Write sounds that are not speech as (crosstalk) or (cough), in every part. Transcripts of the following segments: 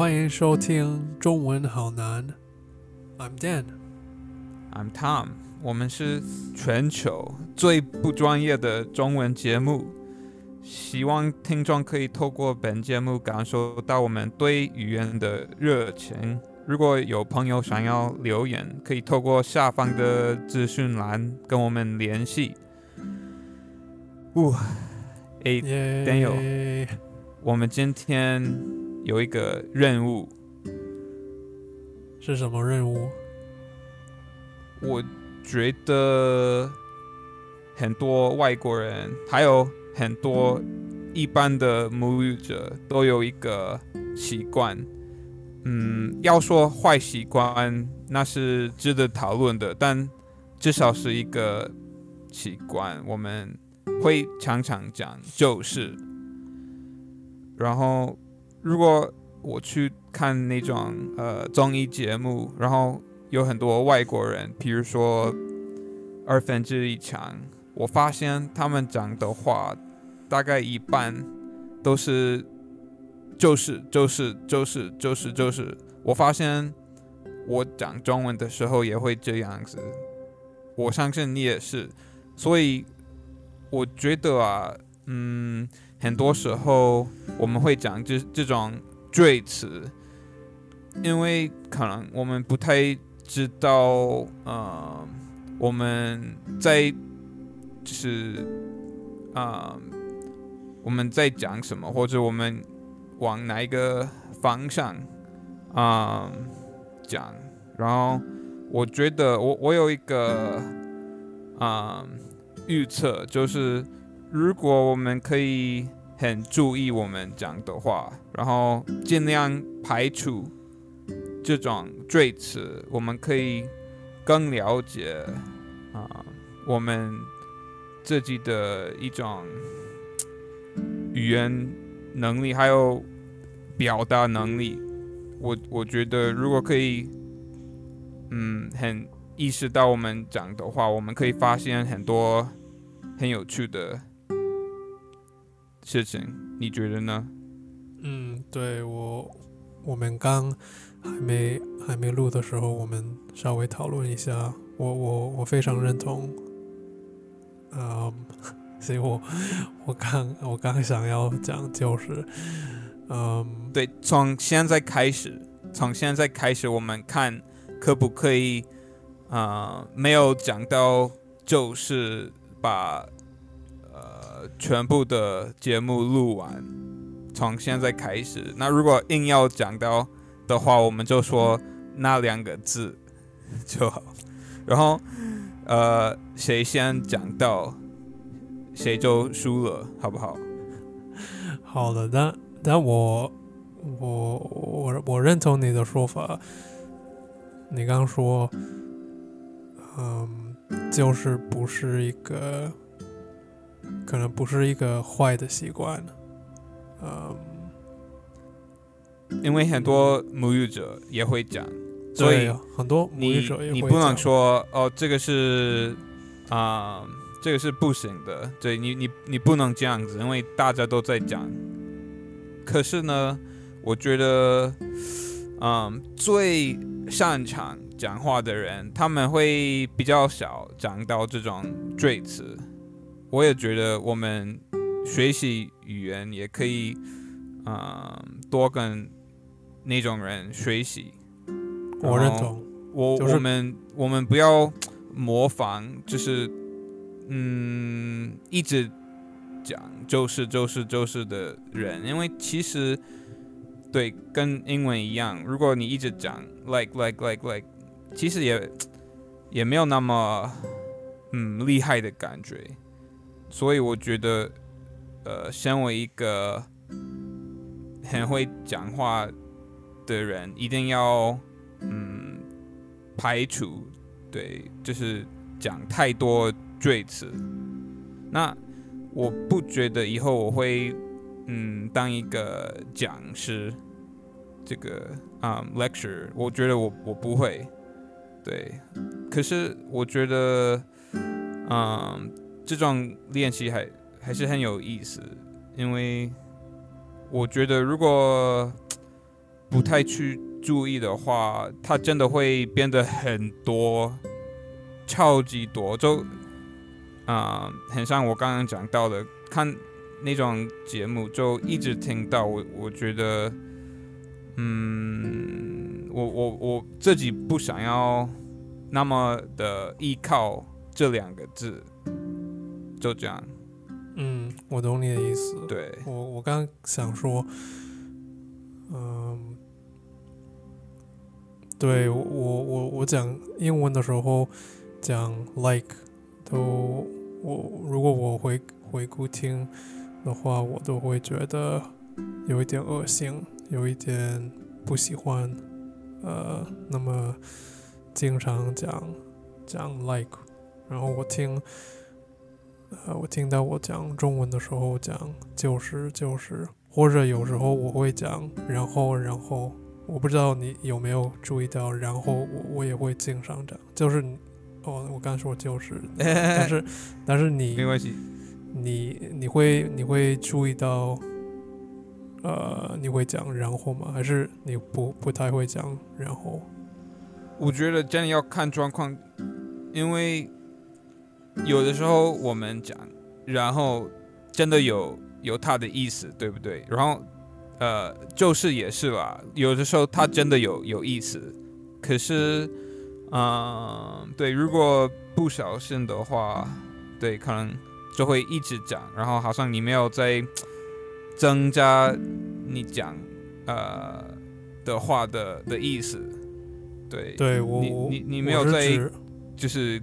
欢迎收听中文好难。I'm Dan。I'm Tom，我们是全球最不专业的中文节目，希望听众可以透过本节目感受到我们对语言的热情。如果有朋友想要留言，可以透过下方的资讯栏跟我们联系。呜，诶，耶 Daniel 我们今天有一个任务，是什么任务？我觉得很多外国人，还有很多一般的母语者都有一个习惯，嗯，要说坏习惯那是值得讨论的，但至少是一个习惯，我们会常常讲就是，然后如果我去看那种呃综艺节目，然后有很多外国人，比如说二分之一强，我发现他们讲的话大概一半都是就是就是就是就是就是，我发现我讲中文的时候也会这样子，我相信你也是，所以我觉得啊，嗯，很多时候我们会讲这这种赘词，因为可能我们不太知道，呃，我们在就是啊、我们在讲什么，或者我们往哪一个方向啊、讲。然后我觉得我我有一个啊、预测，就是如果我们可以很注意我们讲的话，然后尽量排除这种赘词，我们可以更了解啊、我们自己的一种语言能力，还有表达能力。我我觉得如果可以，嗯，很意识到我们讲的话，我们可以发现很多很有趣的事情。你觉得呢？嗯，对我，我们刚还没还没录的时候，我们稍微讨论一下。我我我非常认同。嗯，(laughs) 所以我我刚我刚想要讲就是，嗯，对，从现在开始，从现在开始，我们看可不可以，啊、没有讲到，就是把呃全部的节目录完。从现在开始，那如果硬要讲到的话，我们就说那两个字就好。(laughs) 然后，呃，谁先讲到，谁就输了，好不好？好的，但但我我我我认同你的说法。你刚说，嗯，就是不是一个，可能不是一个坏的习惯。嗯，因为很多母语者也会讲，所以，很多母语者也会你不能说哦，这个是啊、这个是不行的，对你你你不能这样子，因为大家都在讲。可是呢，我觉得，嗯，最擅长讲话的人，他们会比较少讲到这种赘词。我也觉得我们学习语言也可以，嗯，多跟那种人学习。我认同。我、就是我们我们不要模仿，就是嗯，一直讲就是就是就是的人，因为其实对跟英文一样，如果你一直讲 like like like like，其实也也没有那么嗯厉害的感觉，所以我觉得呃，身为一个很会讲话的人，一定要嗯。排除，对，就是讲太多赘词。那我不觉得以后我会，嗯，当一个讲师，这个啊、lecture，我觉得我我不会，对。可是我觉得，嗯，这种练习还还是很有意思，因为我觉得如果不太去注意的话，它真的会变得很多，超级多，就啊、很像我刚刚讲到的，看那种节目就一直听到，我我觉得，嗯，我我我自己不想要那么的依靠这两个字，就这样，嗯，我懂你的意思。对，我我刚刚想说，嗯，对我我我我讲英文的时候讲 like 都我如果我回回顾听的话，我都会觉得有一点恶心，有一点不喜欢，呃，那么经常讲讲 like，然后我听。呃，我听到我讲中文的时候讲就是就是，或者有时候我会讲然后然后，我不知道你有没有注意到，然后我我也会经常讲，就是哦，我刚说就是，但 (laughs) 是但是你没关系。你你会你会注意到，呃，你会讲然后吗？还是你不不太会讲然后？我觉得真的要看状况，因为有的时候我们讲，然后真的有有他的意思，对不对？然后呃，就是也是吧，有的时候他真的有有意思，可是嗯、呃对，如果不小心的话，对，可能就会一直讲，然后好像你没有在增加你讲呃的话的的意思，对，你对我我你你没有在就是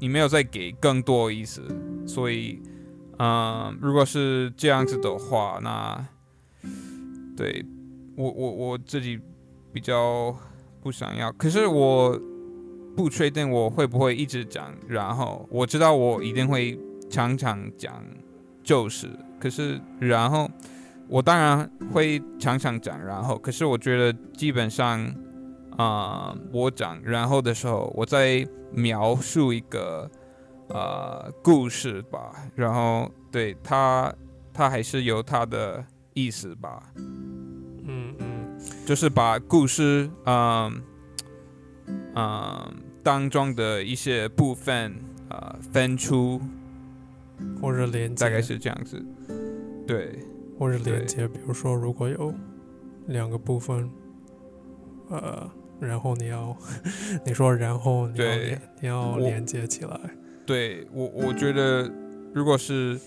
你没有再给更多意思，所以，嗯、如果是这样子的话，那对我我我自己比较不想要，可是我不确定我会不会一直讲，然后我知道我一定会常常讲就是，可是然后我当然会常常讲然后，可是我觉得基本上。啊、我讲然后的时候，我在描述一个呃故事吧，然后对它，它还是有它的意思吧，嗯嗯。就是把故事嗯嗯、当中的一些部分啊分出，或者连接，大概是这样子，对或者连接，比如说如果有两个部分，呃，然后你要 (laughs) 你说然后你要对连你要连接起来，对，我我觉得如果是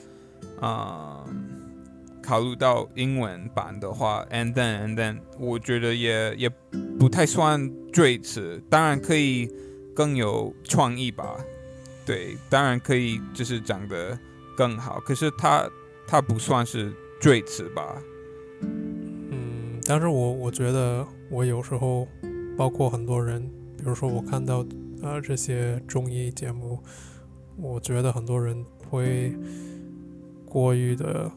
啊、考虑到英文版的话，and then and then，我觉得也也不太算最词，当然可以更有创意吧。对，当然可以就是讲的更好，可是它它不算是最词吧？嗯，但是我我觉得我有时候，包括很多人，比如说我看到呃这些综艺节目，我觉得很多人会过于的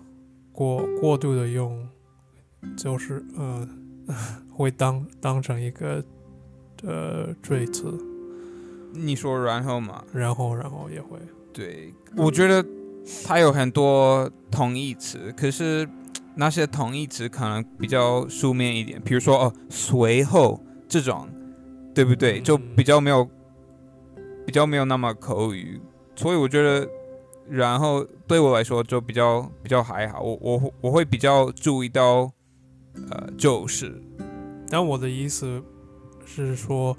过过度的用，就是呃 (laughs) 会当当成一个呃赘词，你说然后嘛？然后然后也会。对，我觉得它有很多同义词，可是那些同义词可能比较书面一点，比如说哦，随后这种，对不对？就比较没有比较没有那么口语，所以我觉得，然后对我来说就比较比较还好，我我我会比较注意到，呃，就是。但我的意思是说，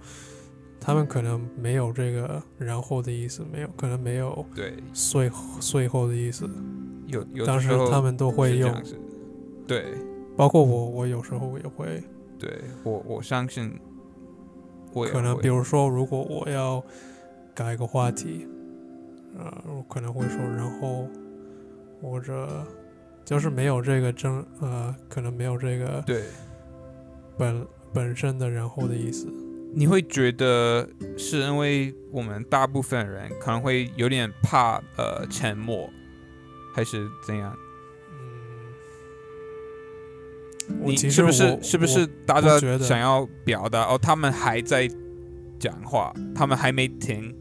他们可能没有这个“然后”的意思，没有，可能没有对，“最最后”的意思，有有的时候他们都会用对。包括我，我有时候也会，对我，我相信我也可能比如说，如果我要改个话题，呃，我可能会说，然后或者就是没有这个正，呃，可能没有这个对，本本身的“然后”的意思，你会觉得是因为我们大部分人可能会有点怕呃沉默，还是怎样？你是不是是不是大家觉得想要表达哦？他们还在讲话，他们还没停。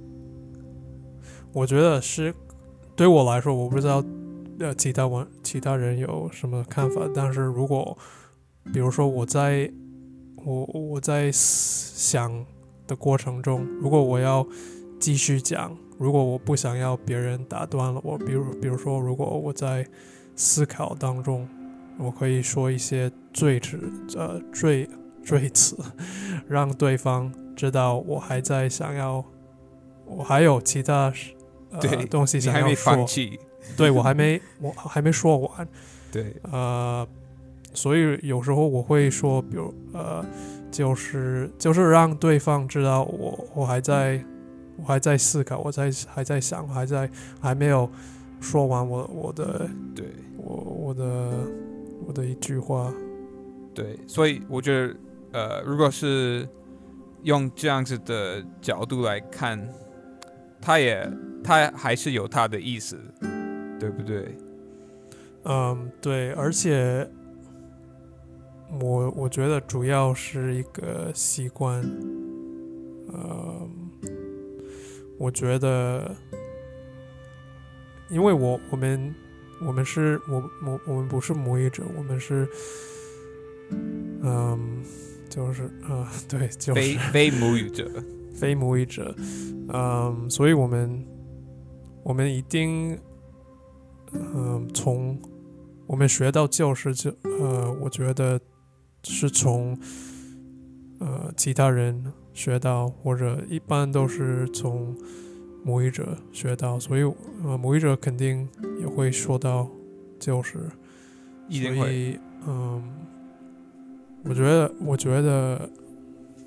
我觉得是对我来说，我不知道呃其他网其他人有什么看法，但是如果比如说我在我我在想的过程中，如果我要继续讲，如果我不想要别人打断了我，比如比如说，如果我在思考当中，我可以说一些赘词，呃，赘赘词，(laughs) 让对方知道我还在想要，我还有其他呃对东西想要说。放，弃，对我还没 (laughs) 我还没说完，对，呃，所以有时候我会说，比如呃，就是就是让对方知道我我还在我还在思考，我在还在想，我还在还没有说完我我的对，我我的我的一句话，对，所以我觉得，呃，如果是用这样子的角度来看，他也他还是有他的意思，对不对？嗯，对，而且我我觉得主要是一个习惯，呃，我觉得，因为我我们我们是我我我们不是母语者，我们是，嗯，就是啊、(laughs) 对，就是非 (laughs) 非母语者，非母语者，嗯，所以我们我们一定，嗯，从我们学到教师就呃，我觉得是从呃其他人学到，或者一般都是从母语者学到，所以呃母语者肯定也会说到就是，一定会，嗯，我觉得我觉得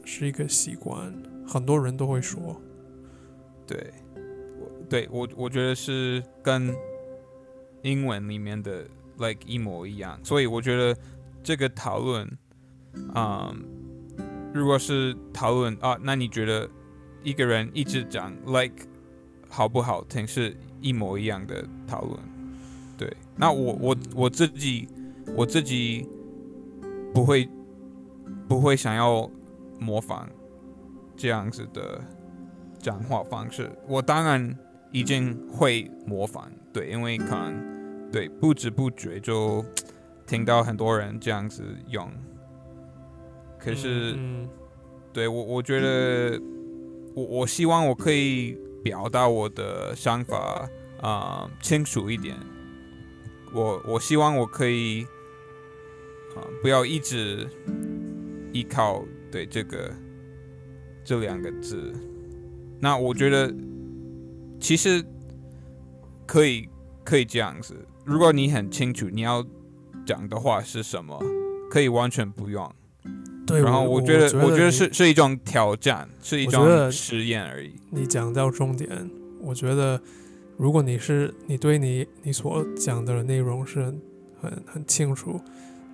是一个习惯，很多人都会说。对，我对我我觉得是跟英文里面的 like 一模一样，所以我觉得这个讨论，嗯，如果是讨论啊，那你觉得一个人一直讲 like 好不好听是一模一样的讨论？对，那我我我自己我自己不会不会想要模仿这样子的讲话方式。我当然已经会模仿，对，因为可能对不知不觉就听到很多人这样子用。可是，嗯对我我觉得我我希望我可以表达我的想法啊、清楚一点。我我希望我可以啊、不要一直依靠对这个这两个字。那我觉得其实可以可以这样子，如果你很清楚你要讲的话是什么，可以完全不用。对，然后我觉得，我觉得你是是一种挑战，是一种实验而已。你讲到重点，我觉得如果你是你对你你所讲的内容是很很很清楚，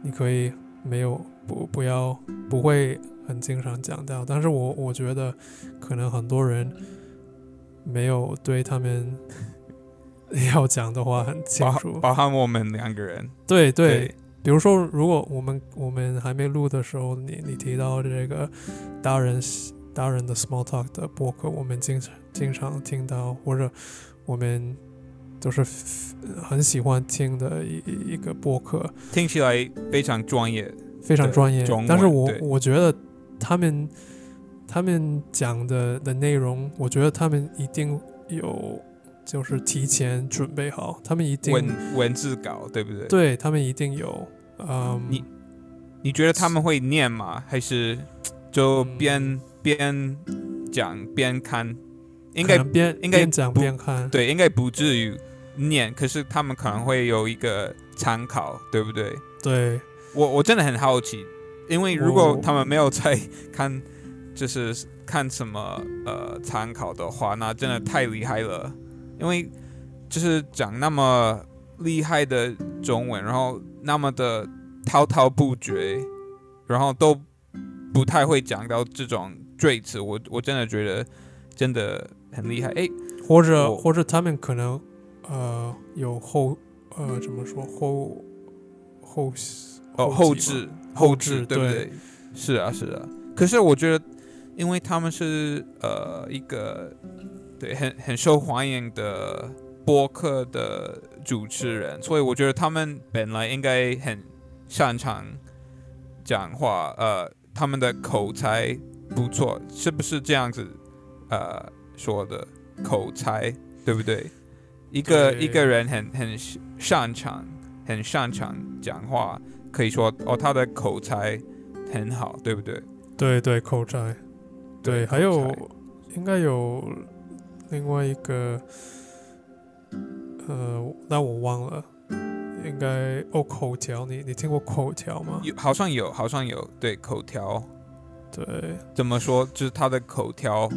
你可以没有不不要不会很经常讲到，但是我我觉得可能很多人没有对他们 (laughs) 要讲的话很清楚，包含我们两个人，对对，比如说，如果我们我们还没录的时候，你你提到这个大人大人的 small talk 的博客，我们经常经常听到，或者我们就是很喜欢听的一一一个博客，听起来非常专业。非常专业。但是我我觉得他们他们讲的的内容，我觉得他们一定有就是提前准备好，他们一定文文字稿，对不对？。对他们一定有，嗯，你你觉得他们会念吗？还是就嗯边边讲边看？应该边应该边讲边看，对，应该不至于念，可是他们可能会有一个参考，对不对？对我我真的很好奇，因为如果他们没有在看，就是看什么呃参考的话，那真的太厉害了。因为就是讲那么厉害的中文，然后那么的滔滔不绝，然后都不太会讲到这种赘词，我我真的觉得真的很厉害。诶，或者或者他们可能呃有后呃怎么说后后哦，后置后后置，对不对？是啊，是啊。可是我觉得，因为他们是呃一个对很很受欢迎的播客的主持人，所以我觉得他们本来应该很擅长讲话，呃，他们的口才不错，是不是这样子？呃，说的口才对不对？一个一个人很很擅长，很擅长讲话，可以说哦，他的口才很好，对不对？对对，口才，对，口还有应该有另外一个，呃，那我忘了，应该哦，口条，你你听过口条吗？有好像有，好像有，对口条对怎么说？就是他的口条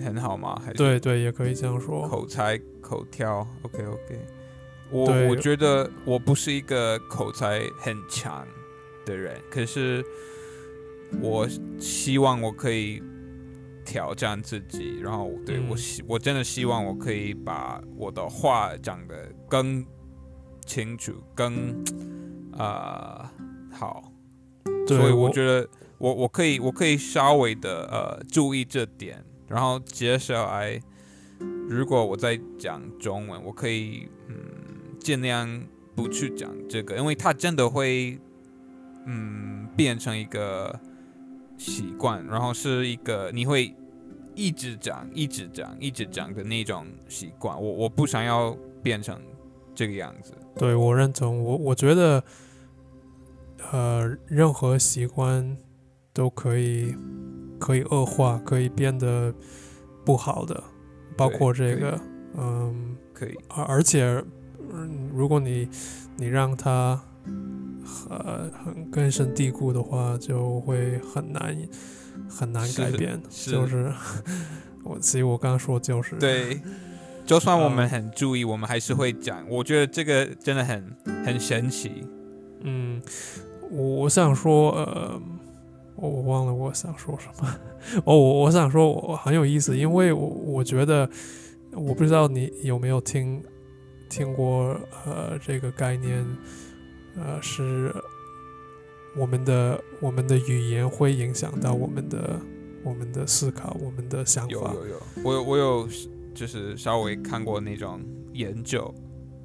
很好吗？还是对对，也可以这样说。口才口条？OK OK，我对我觉得我不是一个口才很强的人，可是我希望我可以挑战自己，然后对、嗯我希我真的希望我可以把我的话讲得更清楚、更啊、好。对，所以我觉得我我可以我可以稍微的呃注意这点，然后接下来如果我在讲中文，我可以嗯尽量不去讲这个，因为它真的会嗯变成一个习惯，然后是一个你会一直讲、一直讲、一直讲的那种习惯。我我不想要变成这个样子。对我认同，我我觉得，呃，任何习惯都可以可以恶化，可以变得不好的，包括这个，嗯，可以，而而且，嗯，如果你你让它呃很根深蒂固的话，就会很难很难改变。是就是 (laughs) 我，其实我刚刚说就是对，就算我们嗯很注意，我们还是会讲。我觉得这个真的很很神奇。嗯，我我想说，呃，我我忘了我想说什么。(laughs) 哦，我我想说，我很有意思，因为我我觉得，我不知道你有没有听听过，呃，这个概念，呃，是我们的我们的语言会影响到我们的我们的思考，我们的想法。有有有，我有我有就是稍微看过那种研究。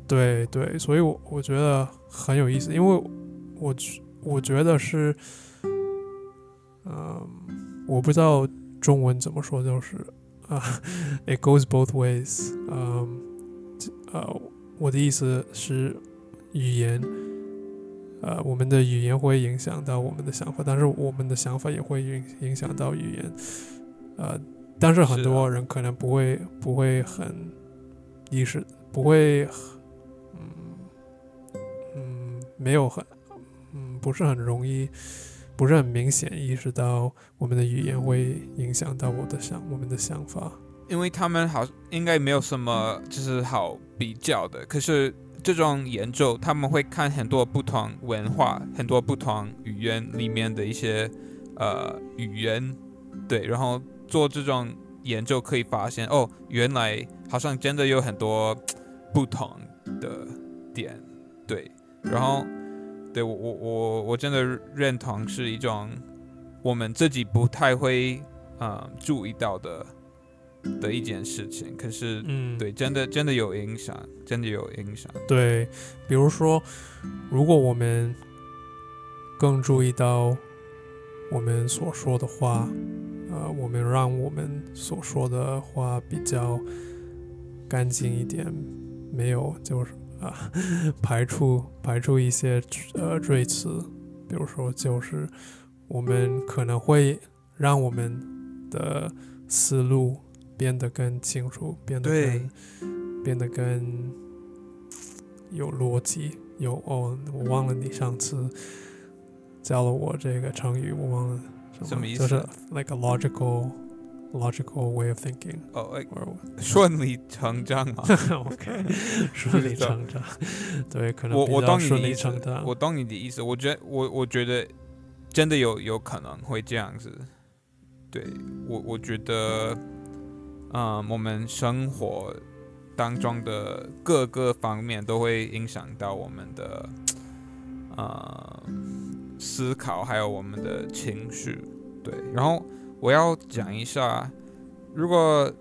对对，所以我我觉得很有意思，因为我觉我觉得是，嗯，我不知道中文怎么说，就是啊、i t goes both ways，嗯，这呃，我的意思是语言，呃，我们的语言会影响到我们的想法，但是我们的想法也会影影响到语言，呃，但是很多人可能不会不会很意识，不会，嗯嗯，没有很，嗯，不是很容易，不是很明显意识到我们的语言会影响到我的想我们的想法。因为他们好应该没有什么就是好比较的，可是这种研究他们会看很多不同文化、很多不同语言里面的一些呃语言，对，然后做这种研究可以发现哦，原来好像真的有很多不同的点，对，然后对我我我我真的认同是一种我们自己不太会呃注意到的。的一件事情，可是嗯，对，真的真的有影响，真的有影响。对，比如说，如果我们更注意到我们所说的话，呃，我们让我们所说的话比较干净一点，没有就是啊 (laughs) 排除排除一些呃赘词，比如说就是我们可能会让我们的思路变得更清楚，变得更变得更有逻辑。有哦，我忘了你上次教了我这个成语，我忘了什么意思就是 like a logical logical way of thinking 哦，哎 or 顺理成章啊！(laughs) OK (laughs) 顺理成章，对，可能我我懂你的意思我懂你的意思。我觉得我我觉得真的有有可能会这样子。对我我觉得，嗯，我们生活当中的各个方面都会影响到我们的呃思考，还有我们的情绪。对，然后我要讲一下，如果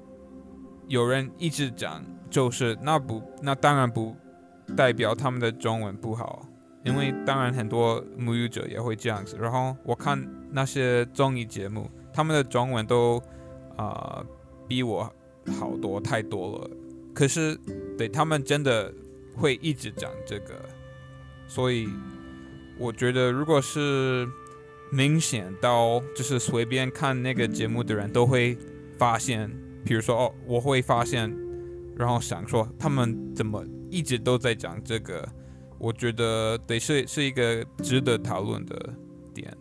有人一直讲，就是那不那当然不代表他们的中文不好，因为当然很多母语者也会这样子。然后我看那些综艺节目，他们的中文都啊、比我好多太多了。可是对他们真的会一直讲这个，所以我觉得如果是明显到就是随便看那个节目的人都会发现，比如说哦，我会发现，然后想说他们怎么一直都在讲这个，我觉得得是是一个值得讨论的点。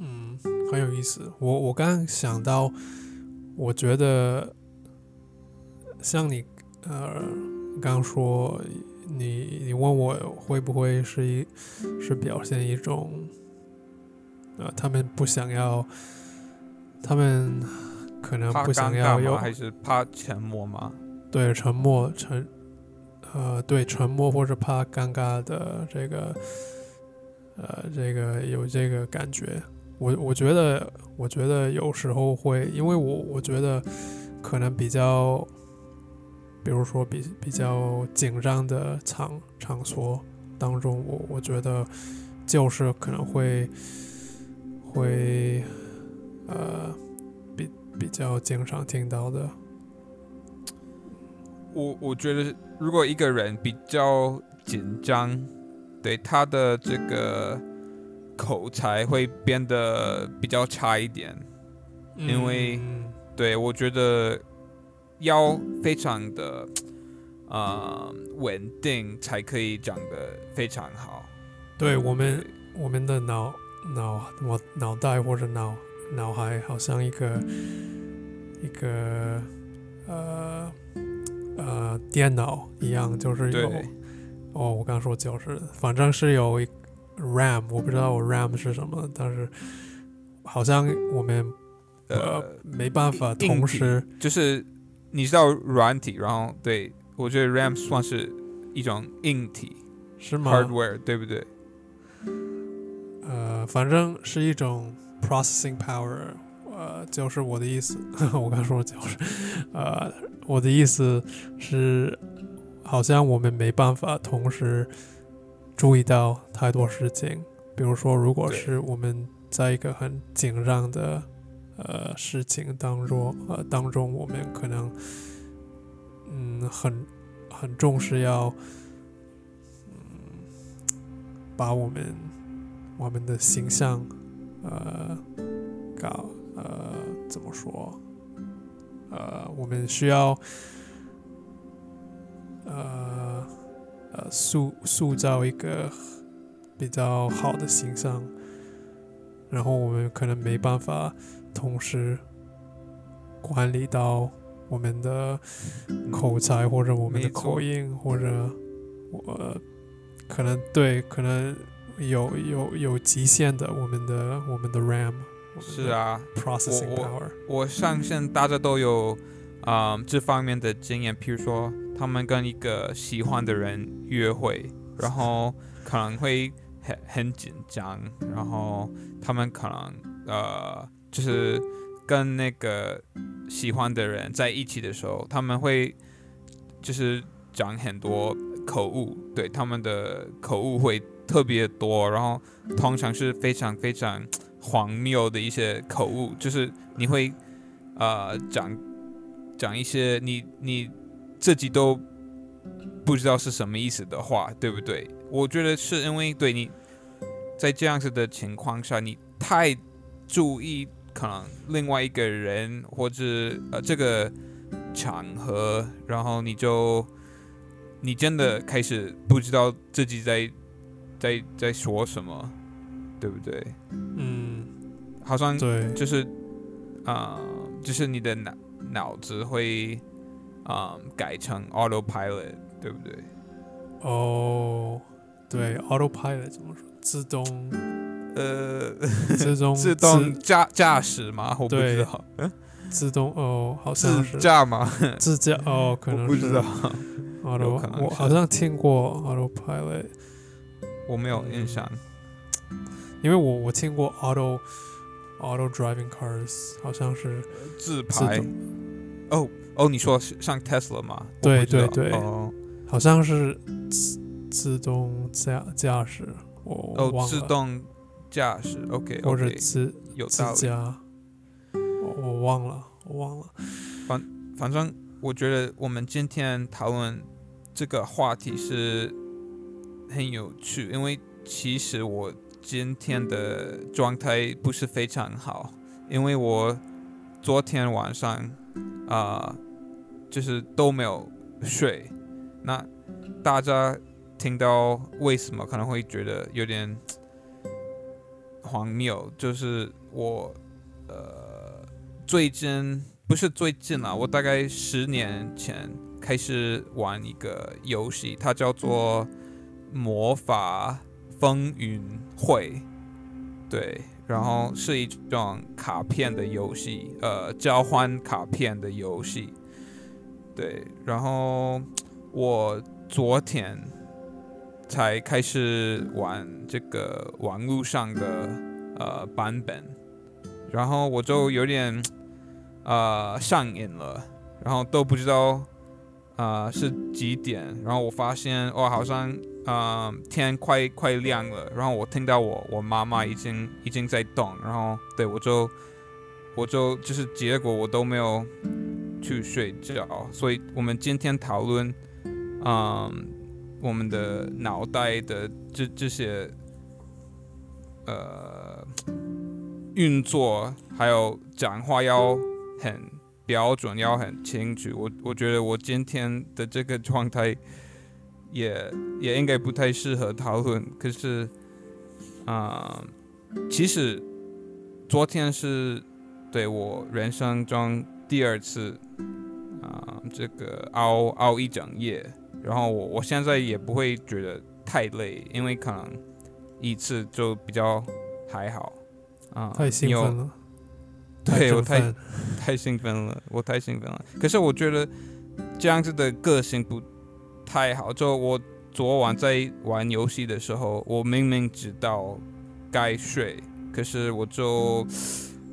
嗯，很有意思。我我刚刚想到，我觉得像你呃刚刚说，你你问我会不会是一是表现一种呃他们不想要，他们可能不想要有吗？还是怕沉默吗？对沉默沉呃对沉默或者怕尴尬的这个呃这个有这个感觉，我我觉得我觉得有时候会，因为我我觉得可能比较，比如说比比较紧张的场场所当中，我我觉得就是可能会会呃比比较经常听到的。我我觉得，如果一个人比较紧张，对他的这个口才会变得比较差一点。因为嗯对我觉得要非常的呃稳定，才可以讲得非常好。对我们对我们的脑脑我脑袋或者脑脑海好像一个一个呃呃电脑一样，就是有哦，我刚说就是，反正是有一 RAM，我不知道我 RAM 是什么，但是好像我们呃呃，没办法同时就是你知道软体，然后对我觉得 RAM 算是一种硬体是吗？hardware，对不对？呃，反正是一种 processing power，呃，就是我的意思，(laughs) 我刚说就是，呃，我的意思是，好像我们没办法同时注意到太多事情，比如说，如果是我们在一个很紧张的呃事情当中，呃当中，我们可能嗯很很重视要嗯把我们我们的形象，呃，搞呃怎么说？呃，我们需要呃塑塑造一个比较好的形象，然后我们可能没办法同时管理到我们的口才或者我们的口音或者我可能对可能有有有极限的我们的我们的 RAM 是啊，processing power 我相信大家都有啊、嗯这方面的经验，譬如说他们跟一个喜欢的人约会，然后可能会很很紧张，然后他们可能呃就是跟那个喜欢的人在一起的时候，他们会就是讲很多口误，对他们的口误会特别多，然后通常是非常非常荒谬的一些口误，就是你会呃讲讲一些你你自己都不知道是什么意思的话，对不对？我觉得是因为对你在这样子的情况下，你太注意可能另外一个人或者呃这个场合，然后你就你真的开始不知道自己在在在说什么，对不对？嗯，好像对，就是啊、呃就是你的脑脑子会啊、呃改成 autopilot，对不对？哦，对，autopilot 怎么说？自动呃，自动自动驾驾驶吗？我不知道。嗯，自动哦，好像自是驾吗？自驾哦，可能是不知道，auto，我好像听过 autopilot，我没有印象。因为我我听过 auto auto driving cars，好像是自自排动，哦哦，你说是像 Tesla 吗？对对对哦好像是自自动驾驾驶，我我哦。自动驾驶，OK，或者 OK，自自有道理。驾，我我忘了，我忘了。反正我觉得我们今天讨论这个话题是很有趣，因为其实我今天的状态不是非常好，因为我昨天晚上啊、就是都没有睡。那大家听到为什么可能会觉得有点荒谬，就是我呃最近不是最近啦，我大概十年前开始玩一个游戏，它叫做《魔法风云会》，对，然后是一种卡片的游戏，呃，交换卡片的游戏，对，然后我昨天才开始玩这个网络上的呃版本，然后我就有点呃上瘾了，然后都不知道呃是几点，然后我发现哦好像呃天快快亮了，然后我听到我我妈妈已经已经在动，然后对我就我就就是结果我都没有去睡觉，所以我们今天讨论嗯我们的脑袋的这这些呃运作，还有讲话要很标准，要很清楚。我我觉得我今天的这个状态也也应该不太适合讨论。可是，啊、其实昨天是对我人生中第二次啊、这个熬熬一整夜，然后我我现在也不会觉得太累，因为可能一次就比较还好啊。太兴奋了，(laughs) 对我太 (laughs) 太兴奋了，我太兴奋了。可是我觉得这样子的个性不太好。就我昨晚在玩游戏的时候，我明明知道该睡，可是我就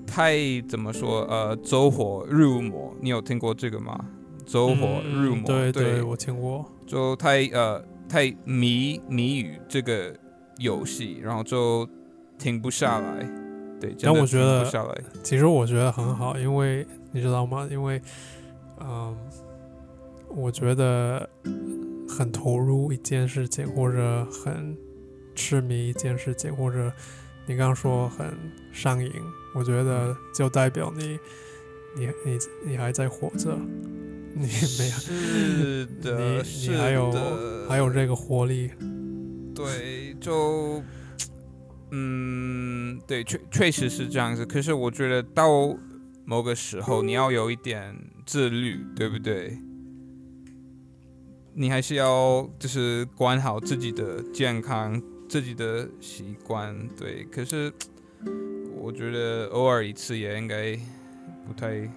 太怎么说呃走火入魔。你有听过这个吗？走火嗯入魔，对对我听过。就太呃太迷迷于这个游戏，然后就停不下来。对，真但我觉得停不下来。其实我觉得很好，因为你知道吗？因为，嗯，我觉得很投入一件事情，或者很痴迷一件事情，或者你刚刚说很上瘾，我觉得就代表你，你你你还在活着，你没有，是的，你你还有还有这个活力。对，就嗯，对，确确实是这样子。可是我觉得到某个时候，你要有一点自律，对不对？你还是要就是管好自己的健康、自己的习惯，对。可是我觉得偶尔一次也应该不太、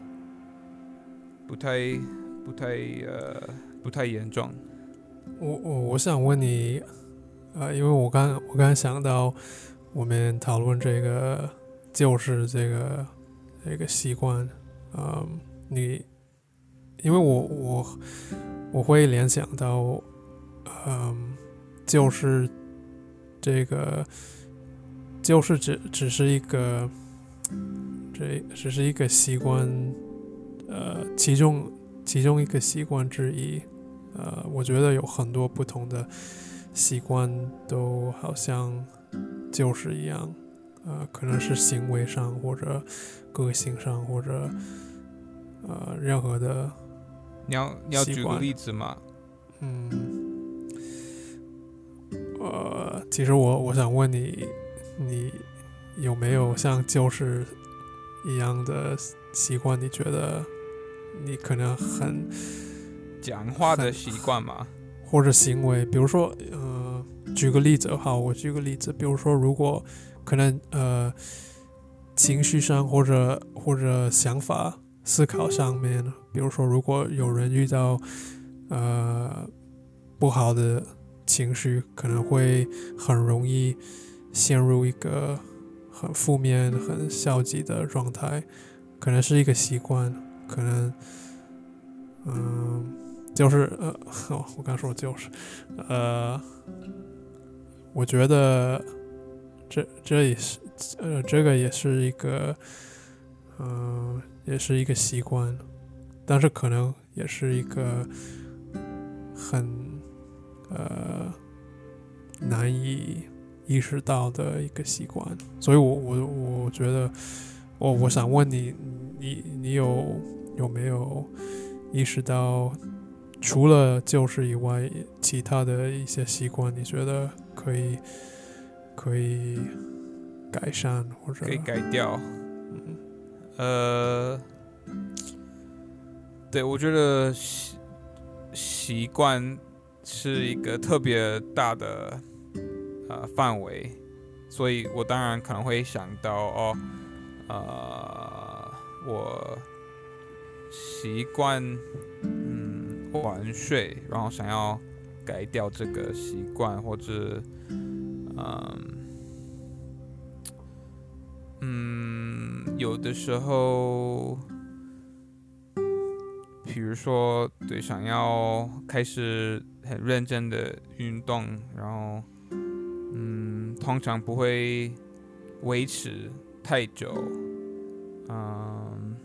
不太、不太呃不太严重。我我我想问你，呃，因为我刚我刚想到，我们讨论这个就是这个这个习惯，嗯，你，因为我我我会联想到，嗯，就是这个就是只只是一个，这只是一个习惯，呃，其中其中一个习惯之一。呃，我觉得有很多不同的习惯都好像就是一样，呃，可能是行为上或者个性上或者呃任何的，你要你要举个例子吗？嗯，呃，其实我我想问你，你有没有像旧时一样的习惯？你觉得你可能很讲话的习惯吗，或者行为，比如说，呃，举个例子，哈，我举个例子，比如说，如果可能，呃，情绪上或者或者想法、思考上面，比如说，如果有人遇到呃不好的情绪，可能会很容易陷入一个很负面、很消极的状态，可能是一个习惯，可能，嗯、就是呃，(laughs) 我刚说就是，呃，我觉得这这也是呃，这个也是一个，嗯、也是一个习惯，但是可能也是一个很呃难以意识到的一个习惯，所以我我我觉得，我我想问你，你你有有没有意识到，除了旧事以外，其他的一些习惯，你觉得可以可以改善或者？可以改掉。嗯。呃，对，我觉得习习惯是一个特别大的呃范围，所以我当然可能会想到哦，呃，我习惯嗯晚睡，然后想要改掉这个习惯，或者嗯。嗯，有的时候，比如说，对，想要开始很认真的运动，然后，嗯，通常不会维持太久。嗯，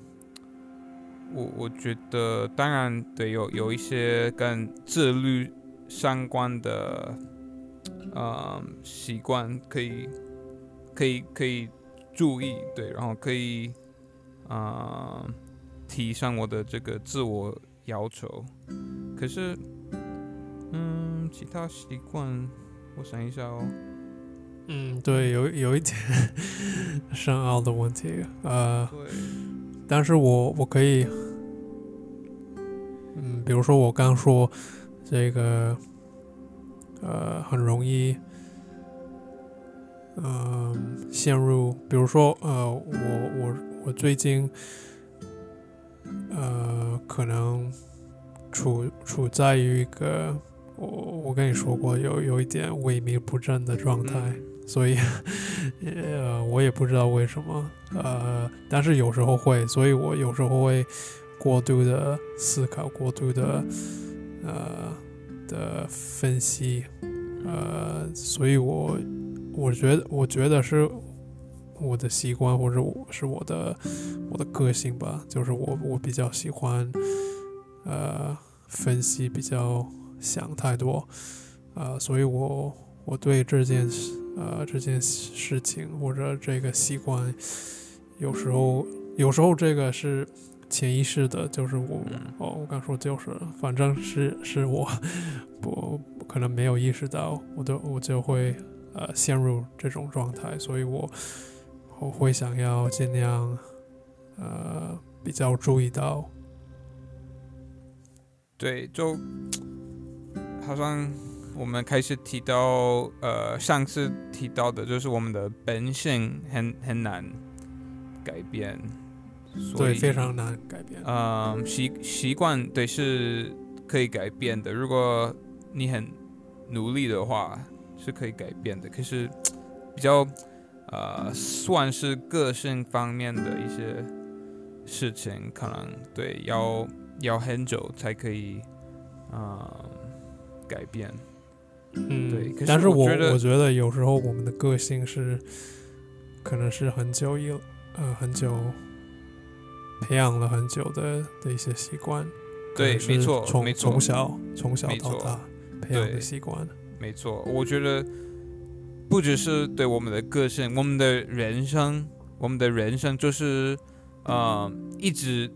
我我觉得，当然，对，有有一些跟自律相关的，嗯，习惯可以，可以，可以。注意，对，然后可以，啊、提升我的这个自我要求。可是，嗯，其他习惯，我想一下哦。嗯，对，有有一点 (laughs) 深奥的问题，呃，对，但是我我可以，嗯，比如说我刚说这个，呃，很容易，嗯、陷入，比如说，呃，我我我最近，呃，可能处处在于一个，我我跟你说过，有有一点萎靡不振的状态。嗯 (laughs) 所以，呃，我也不知道为什么，呃，但是有时候会，所以我有时候会过度的思考，过度的呃的分析，呃，所以我我觉得我觉得是我的习惯，或者我是我的我的个性吧，就是我我比较喜欢呃分析，比较想太多，呃，所以我我对这件事。呃，这件事情或者这个习惯，有时候有时候这个是潜意识的，就是我嗯哦，我刚说就是，反正是是我 (laughs) 不可能没有意识到，我都我就会呃陷入这种状态，所以我我会想要尽量呃比较注意到，对，就好像我们开始提到，呃，上次提到的就是我们的本性很很难改变，所对，以非常难改变。嗯，习习惯对是可以改变的，如果你很努力的话是可以改变的。可是比较呃算是个性方面的一些事情，可能对要要很久才可以嗯改变。嗯，对可是但是我我觉得我觉得有时候我们的个性是，可能是很久以呃很久培养了很久的的一些习惯，对没错从从小从小到大培养的习惯，没错，我觉得不只是对我们的个性，我们的人生，我们的人生就是呃一直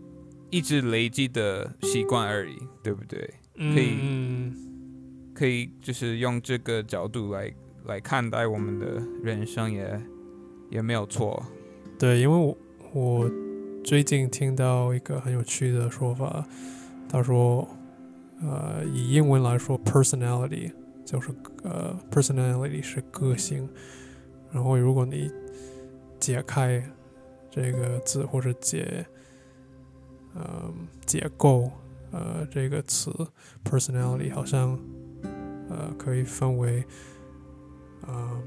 一直累积的习惯而已，对不对？可以嗯可以就是用这个角度来来看待我们的人生也也没有错。对，因为我我最近听到一个很有趣的说法，他说，呃，以英文来说，personality 就是呃，personality 是个性，然后如果你解开这个字或者解，呃，解构呃这个词 personality 好像呃可以分为，呃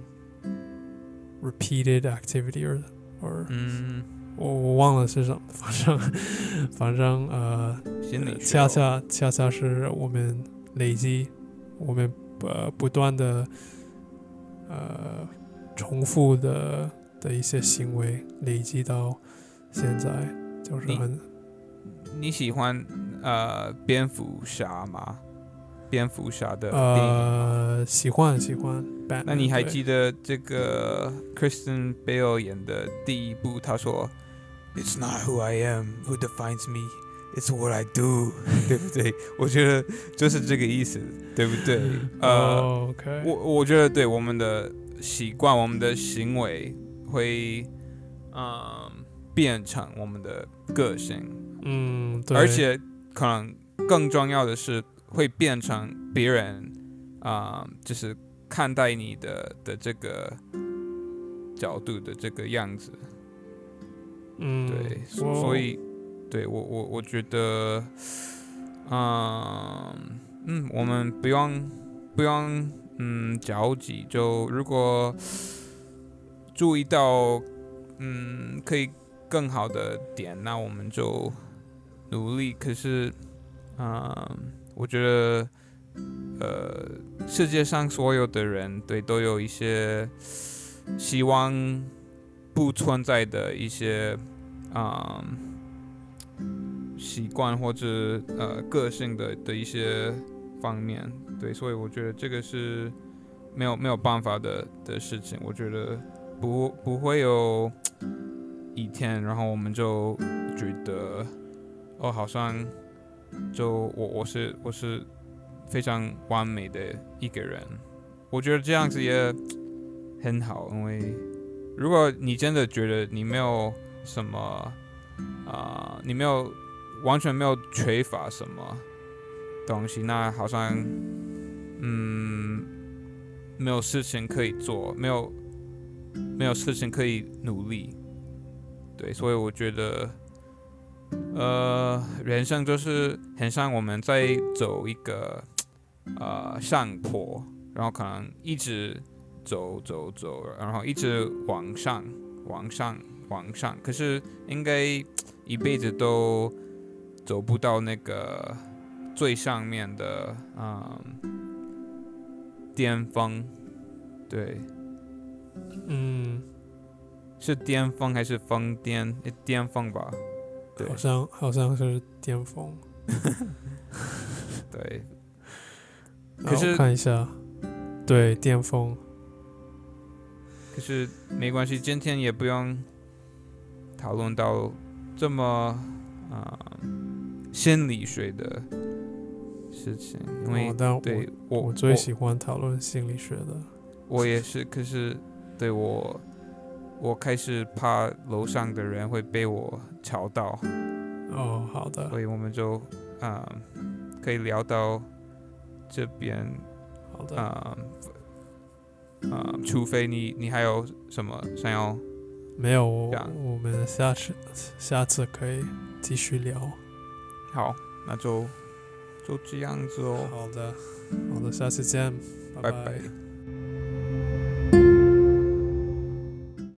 ，repeated activity or or 嗯，我我忘了是什么，反正 (laughs) 反正呃，心理恰恰恰恰是我们累积，我们呃不断的呃重重复的的一些行为累积到现在，就是很你喜欢呃蝙蝠侠吗？蝙蝠侠的电影，呃喜欢喜欢。Batman，那你还记得这个 Kristen Bale 演的第一部？他说：“It's not who I am who defines me, it's what I do。(laughs) ”对不对？(laughs) 我觉得就是这个意思，对不对？呃，哦，OK，我我觉得对我们的习惯、我们的行为会嗯变成我们的个性，嗯，对，而且可能更重要的是会变成别人啊、就是看待你的的这个角度的这个样子。嗯，对，所以对我我我觉得，嗯嗯，我们不用不用嗯着急，就如果注意到嗯可以更好的点，那我们就努力。可是，嗯，我觉得呃世界上所有的人对都有一些希望不存在的一些。啊、习惯或者呃个性的的一些方面，对，所以我觉得这个是没有没有办法的的事情。我觉得不不会有一天，然后我们就觉得哦，好像就我我是我是非常完美的一个人。我觉得这样子也很好，因为如果你真的觉得你没有什么啊、你没有完全没有缺乏什么东西，那好像嗯没有事情可以做，没有没有事情可以努力，对，所以我觉得呃人生就是很像我们在走一个呃上坡，然后可能一直走走走，然后一直往上往上。往上，可是应该一辈子都走不到那个最上面的嗯巅峰，对，嗯，是巅峰还是峰巅？巅峰吧，对好像好像是巅峰。(laughs) 对，可可是看一下，对巅峰，可是没关系，今天也不用讨论到这么啊、心理学的事情，因为、我对我我最喜欢讨论心理学的。我也是，可是对我，我开始怕楼上的人会被我吵到，哦，好的，所以我们就啊、可以聊到这边好的，啊啊、除非你你还有什么想要没有，我这样我们下次下次可以继续聊。好，那就就这样子哦，好的，好的，下次见，拜。拜拜